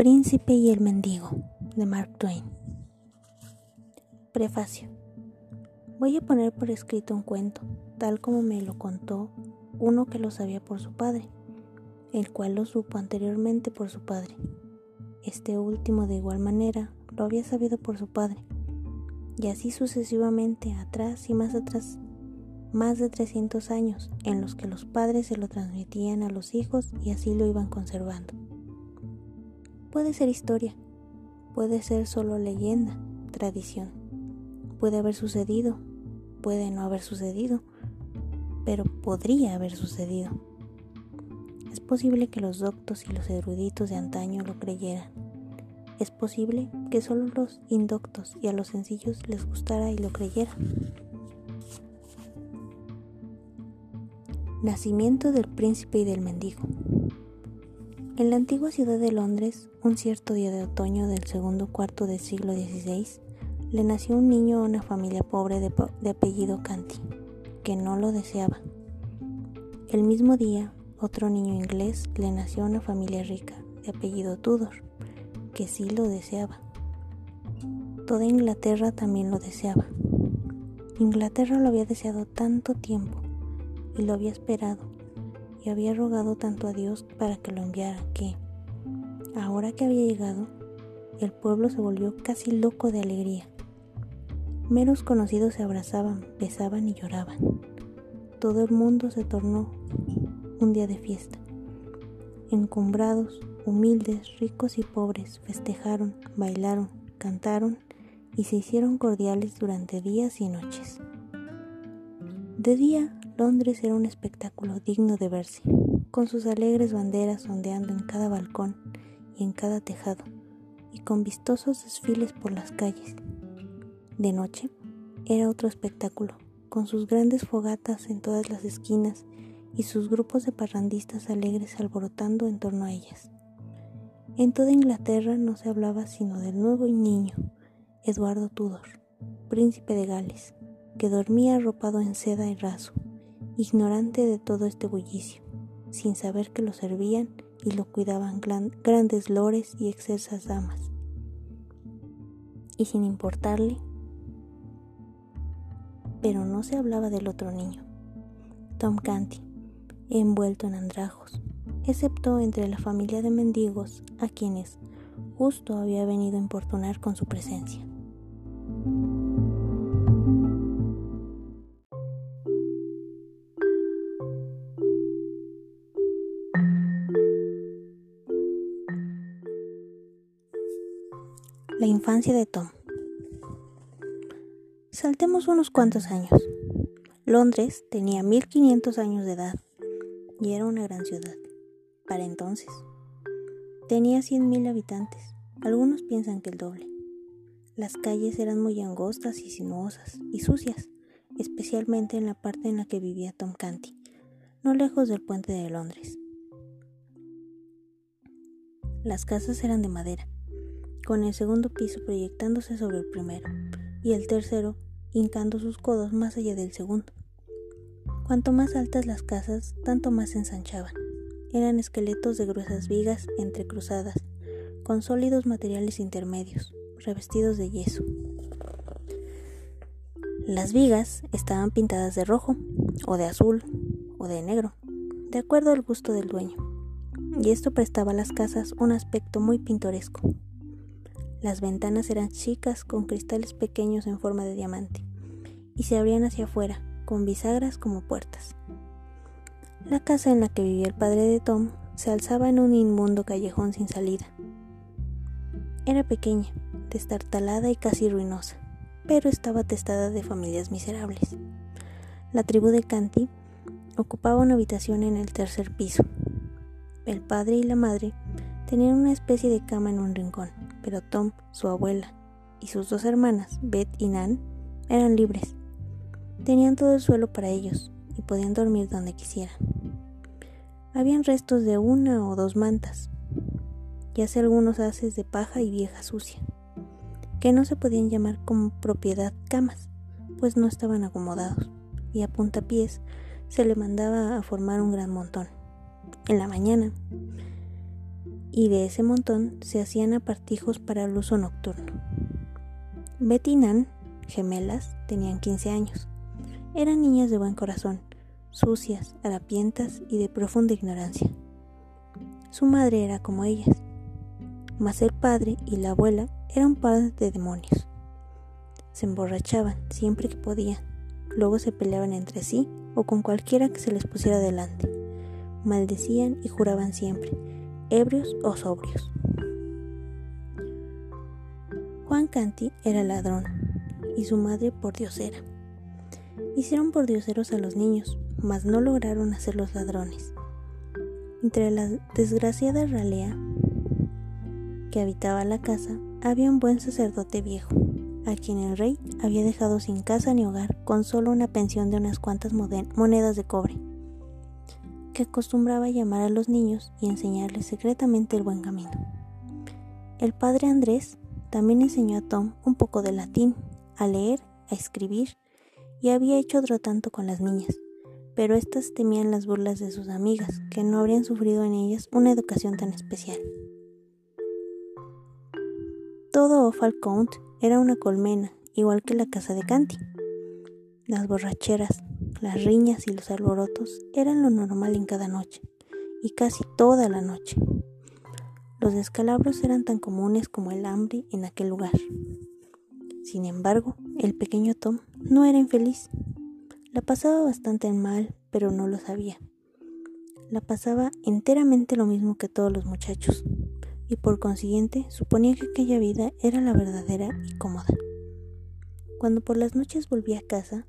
príncipe y el mendigo de Mark Twain. Prefacio. Voy a poner por escrito un cuento, tal como me lo contó uno que lo sabía por su padre, el cual lo supo anteriormente por su padre. Este último de igual manera lo había sabido por su padre, y así sucesivamente atrás y más atrás, más de 300 años en los que los padres se lo transmitían a los hijos y así lo iban conservando. Puede ser historia, puede ser solo leyenda, tradición. Puede haber sucedido, puede no haber sucedido, pero podría haber sucedido. Es posible que los doctos y los eruditos de antaño lo creyeran. Es posible que solo los indoctos y a los sencillos les gustara y lo creyeran. Nacimiento del príncipe y del mendigo. En la antigua ciudad de Londres, un cierto día de otoño del segundo cuarto del siglo XVI, le nació un niño a una familia pobre de, apellido Canty, que no lo deseaba. El mismo día, otro niño inglés le nació a una familia rica de apellido Tudor, que sí lo deseaba. Toda Inglaterra también lo deseaba. Inglaterra lo había deseado tanto tiempo y lo había esperado y había rogado tanto a Dios para que lo enviara que, ahora que había llegado, el pueblo se volvió casi loco de alegría. Meros conocidos se abrazaban, besaban y lloraban. Todo el mundo se tornó un día de fiesta. Encumbrados, humildes, ricos y pobres festejaron, bailaron, cantaron y se hicieron cordiales durante días y noches. De día Londres era un espectáculo digno de verse, con sus alegres banderas ondeando en cada balcón y en cada tejado, y con vistosos desfiles por las calles. De noche era otro espectáculo, con sus grandes fogatas en todas las esquinas y sus grupos de parrandistas alegres alborotando en torno a ellas. En toda Inglaterra no se hablaba sino del nuevo niño, Eduardo Tudor, príncipe de Gales, que dormía arropado en seda y raso, ignorante de todo este bullicio, sin saber que lo servían y lo cuidaban grandes lores y excelsas damas. Y sin importarle, pero no se hablaba del otro niño, Tom Canty, envuelto en andrajos, excepto entre la familia de mendigos a quienes justo había venido a importunar con su presencia. Infancia de Tom. Saltemos unos cuantos años. Londres tenía 1500 años de edad y era una gran ciudad, para entonces. Tenía 100.000 habitantes, algunos piensan que el doble. Las calles eran muy angostas y sinuosas y sucias, especialmente en la parte en la que vivía Tom Canty, no lejos del puente de Londres. Las casas eran de madera con el segundo piso proyectándose sobre el primero y el tercero hincando sus codos más allá del segundo. Cuanto más altas las casas, tanto más se ensanchaban. Eran esqueletos de gruesas vigas entrecruzadas, con sólidos materiales intermedios, revestidos de yeso. Las vigas estaban pintadas de rojo, o de azul, o de negro, de acuerdo al gusto del dueño, y esto prestaba a las casas un aspecto muy pintoresco. Las ventanas eran chicas con cristales pequeños en forma de diamante y se abrían hacia afuera, con bisagras como puertas. La casa en la que vivía el padre de Tom se alzaba en un inmundo callejón sin salida. Era pequeña, destartalada y casi ruinosa, pero estaba atestada de familias miserables. La tribu de Canty ocupaba una habitación en el tercer piso. El padre y la madre tenían una especie de cama en un rincón pero Tom, su abuela y sus dos hermanas, Beth y Nan, eran libres. Tenían todo el suelo para ellos y podían dormir donde quisieran. Habían restos de una o dos mantas y hace algunos haces de paja y vieja sucia, que no se podían llamar como propiedad camas, pues no estaban acomodados, y a puntapiés se le mandaba a formar un gran montón. En la mañana, y de ese montón se hacían apartijos para el uso nocturno. Betty y Nan, gemelas, tenían 15 años. Eran niñas de buen corazón, sucias, harapientas y de profunda ignorancia. Su madre era como ellas, mas el padre y la abuela eran padres de demonios. Se emborrachaban siempre que podían, luego se peleaban entre sí o con cualquiera que se les pusiera delante. Maldecían y juraban siempre, ebrios o sobrios. Juan Canti era ladrón y su madre pordiosera. Hicieron pordioseros a los niños, mas no lograron hacerlos ladrones. Entre la desgraciada ralea que habitaba la casa había un buen sacerdote viejo, a quien el rey había dejado sin casa ni hogar con solo una pensión de unas cuantas monedas de cobre, acostumbraba llamar a los niños y enseñarles secretamente el buen camino. El padre Andrés también enseñó a Tom un poco de latín, a leer, a escribir, y había hecho otro tanto con las niñas, pero éstas temían las burlas de sus amigas, que no habrían sufrido en ellas una educación tan especial. Todo Offal Count era una colmena, igual que la casa de Canty. Las borracheras, las riñas y los alborotos eran lo normal en cada noche, y casi toda la noche. Los descalabros eran tan comunes como el hambre en aquel lugar. Sin embargo, el pequeño Tom no era infeliz. La pasaba bastante mal, pero no lo sabía. La pasaba enteramente lo mismo que todos los muchachos y por consiguiente suponía que aquella vida era la verdadera y cómoda. Cuando por las noches volvía a casa,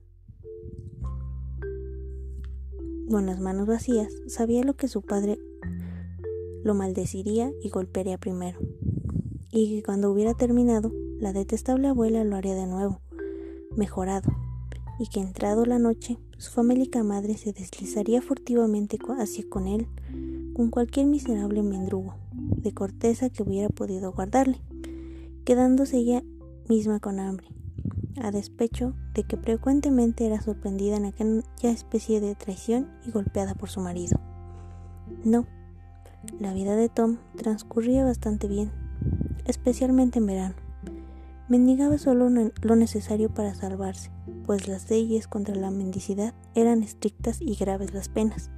con las manos vacías, sabía lo que su padre lo maldeciría y golpearía primero, y que cuando hubiera terminado, la detestable abuela lo haría de nuevo, mejorado, y que entrado la noche, su famélica madre se deslizaría furtivamente hacia con él, con cualquier miserable mendrugo, de corteza que hubiera podido guardarle, quedándose ella misma con hambre, a despecho de que frecuentemente era sorprendida en aquella especie de traición y golpeada por su marido. No, la vida de Tom transcurría bastante bien, especialmente en verano. Mendigaba solo lo necesario para salvarse, pues las leyes contra la mendicidad eran estrictas y graves las penas.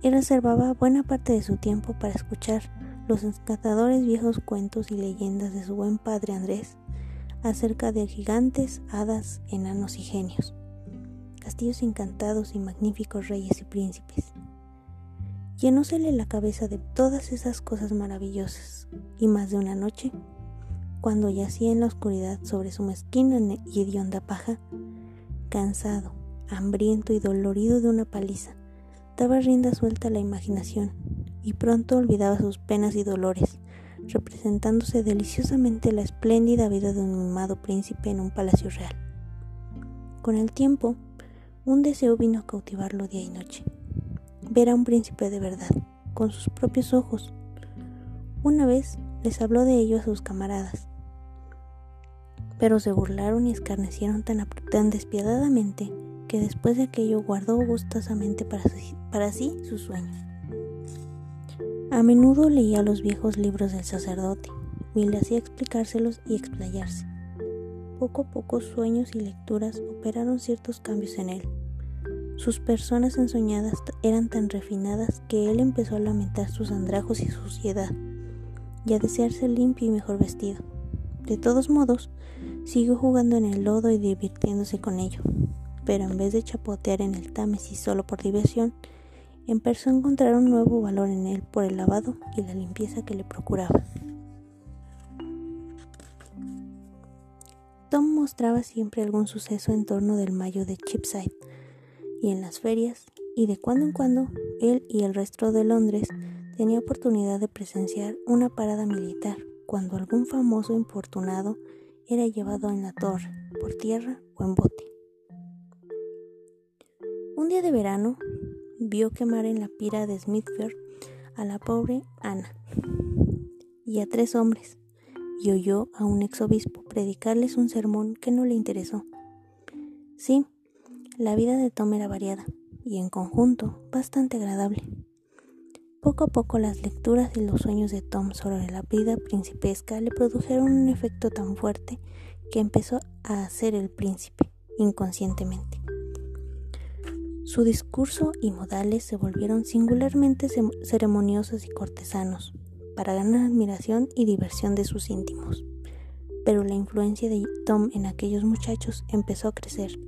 Y reservaba buena parte de su tiempo para escuchar los encantadores viejos cuentos y leyendas de su buen padre Andrés acerca de gigantes, hadas, enanos y genios, castillos encantados y magníficos reyes y príncipes. Llenósele la cabeza de todas esas cosas maravillosas, y más de una noche, cuando yacía en la oscuridad sobre su mezquina y hedionda paja, cansado, hambriento y dolorido de una paliza, daba rienda suelta a la imaginación y pronto olvidaba sus penas y dolores, representándose deliciosamente la espléndida vida de un mimado príncipe en un palacio real. Con el tiempo, un deseo vino a cautivarlo día y noche, ver a un príncipe de verdad, con sus propios ojos. Una vez les habló de ello a sus camaradas, pero se burlaron y escarnecieron tan, despiadadamente que después de aquello guardó gustosamente para para sí sus sueños. A menudo leía los viejos libros del sacerdote y le hacía explicárselos y explayarse. Poco a poco sueños y lecturas operaron ciertos cambios en él. Sus personas ensoñadas eran tan refinadas que él empezó a lamentar sus andrajos y suciedad, y a desearse limpio y mejor vestido. De todos modos, siguió jugando en el lodo y divirtiéndose con ello, pero en vez de chapotear en el Támesis solo por diversión, empezó a encontrar un nuevo valor en él por el lavado y la limpieza que le procuraba. Tom mostraba siempre algún suceso en torno del mayo de Chipside y en las ferias, y de cuando en cuando él y el resto de Londres tenía oportunidad de presenciar una parada militar cuando algún famoso infortunado era llevado en la torre, por tierra o en bote. Un día de verano, vio quemar en la pira de Smithfield a la pobre Ana y a tres hombres, y oyó a un ex obispo predicarles un sermón que no le interesó. Sí, la vida de Tom era variada y en conjunto bastante agradable. Poco a poco las lecturas y los sueños de Tom sobre la vida principesca le produjeron un efecto tan fuerte que empezó a ser el príncipe inconscientemente. Su discurso y modales se volvieron singularmente ceremoniosos y cortesanos, para ganar admiración y diversión de sus íntimos. Pero la influencia de Tom en aquellos muchachos empezó a crecer.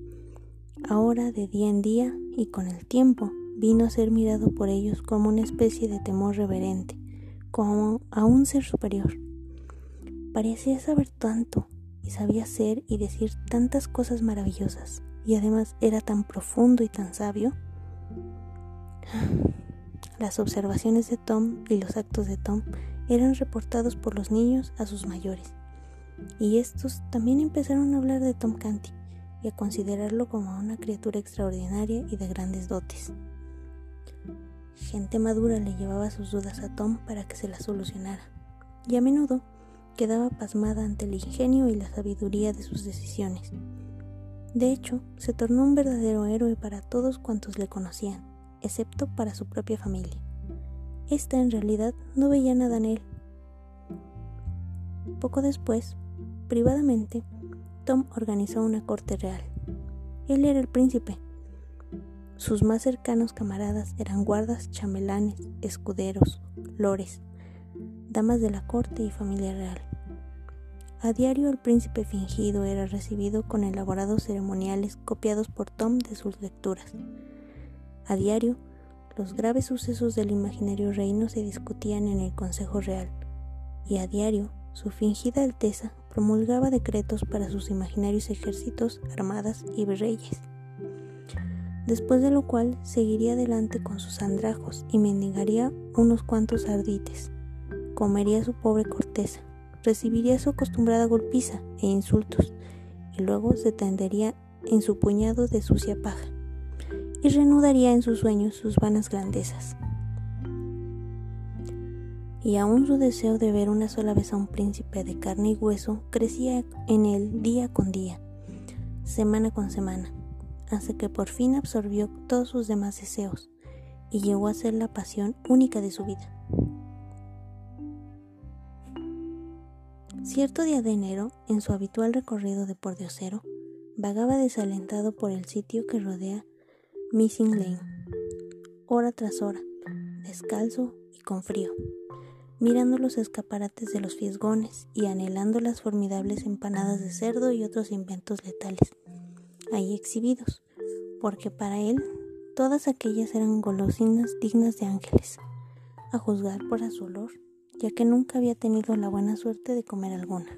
Ahora, de día en día y con el tiempo, vino a ser mirado por ellos como una especie de temor reverente, como a un ser superior. Parecía saber tanto y sabía ser y decir tantas cosas maravillosas, y además era tan profundo y tan sabio. Las observaciones de Tom y los actos de Tom eran reportados por los niños a sus mayores, y estos también empezaron a hablar de Tom Canty y a considerarlo como una criatura extraordinaria y de grandes dotes. Gente madura le llevaba sus dudas a Tom para que se las solucionara, y a menudo quedaba pasmada ante el ingenio y la sabiduría de sus decisiones. De hecho, se tornó un verdadero héroe para todos cuantos le conocían, excepto para su propia familia. Esta en realidad no veía nada en él. Poco después, privadamente, Tom organizó una corte real. Él era el príncipe. Sus más cercanos camaradas eran guardas, chamelanes, escuderos, lores, damas de la corte y familia real. A diario el príncipe fingido era recibido con elaborados ceremoniales copiados por Tom de sus lecturas. A diario, los graves sucesos del imaginario reino se discutían en el Consejo Real, y a diario su fingida Alteza promulgaba decretos para sus imaginarios ejércitos, armadas y reyes. Después de lo cual seguiría adelante con sus andrajos y mendigaría unos cuantos ardites comería su pobre corteza, recibiría su acostumbrada golpiza e insultos, y luego se tendería en su puñado de sucia paja, y reanudaría en sus sueños sus vanas grandezas. Y aún su deseo de ver una sola vez a un príncipe de carne y hueso crecía en él día con día, semana con semana, hasta que por fin absorbió todos sus demás deseos y llegó a ser la pasión única de su vida. Cierto día de enero, en su habitual recorrido de pordiosero, vagaba desalentado por el sitio que rodea Missing Lane, hora tras hora, descalzo y con frío, mirando los escaparates de los fiesgones y anhelando las formidables empanadas de cerdo y otros inventos letales, ahí exhibidos, porque para él todas aquellas eran golosinas dignas de ángeles, a juzgar por su olor ya que nunca había tenido la buena suerte de comer alguna.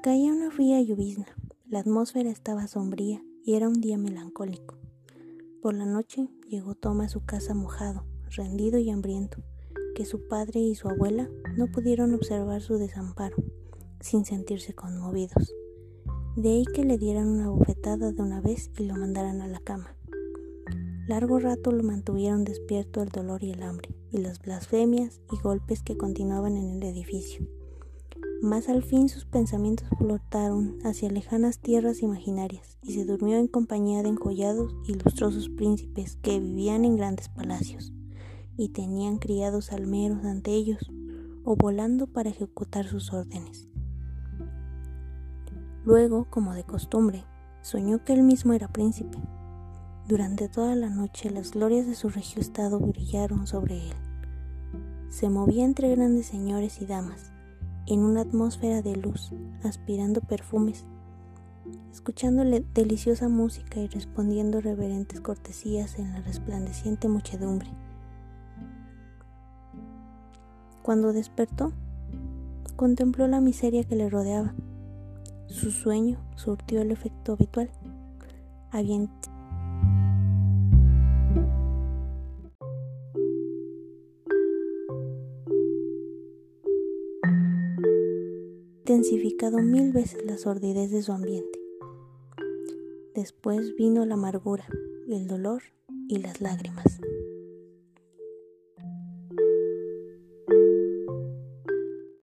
Caía una fría llovizna, la atmósfera estaba sombría y era un día melancólico. Por la noche llegó Tom a su casa mojado, rendido y hambriento, que su padre y su abuela no pudieron observar su desamparo, sin sentirse conmovidos. De ahí que le dieran una bofetada de una vez y lo mandaran a la cama. Largo rato lo mantuvieron despierto el dolor y el hambre, y las blasfemias y golpes que continuaban en el edificio. Mas al fin sus pensamientos flotaron hacia lejanas tierras imaginarias y se durmió en compañía de enjollados y lustrosos príncipes que vivían en grandes palacios y tenían criados almeros ante ellos o volando para ejecutar sus órdenes. Luego, como de costumbre, soñó que él mismo era príncipe durante toda la noche las glorias de su regio estado brillaron sobre él. Se movía entre grandes señores y damas, en una atmósfera de luz, aspirando perfumes, escuchándole deliciosa música y respondiendo reverentes cortesías en la resplandeciente muchedumbre. Cuando despertó, contempló la miseria que le rodeaba. Su sueño surtió el efecto habitual. Había mil veces la sordidez de su ambiente. Después vino la amargura, el dolor y las lágrimas.